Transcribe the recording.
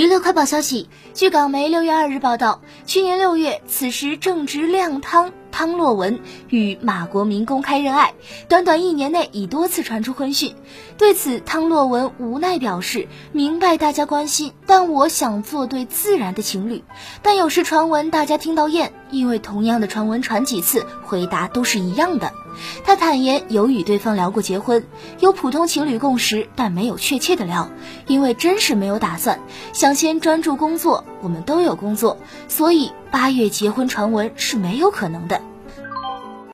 娱乐快报消息，据港媒六月二日报道，去年六月，此时正值靓汤汤洛文与马国明公开认爱，短短一年内已多次传出婚讯。对此，汤洛文无奈表示：“明白大家关心，但我想做对自然的情侣。”但有时传闻大家听到厌，因为同样的传闻传几次，回答都是一样的。他坦言有与对方聊过结婚，有普通情侣共识，但没有确切的聊，因为真是没有打算，想先专注工作。我们都有工作，所以八月结婚传闻是没有可能的。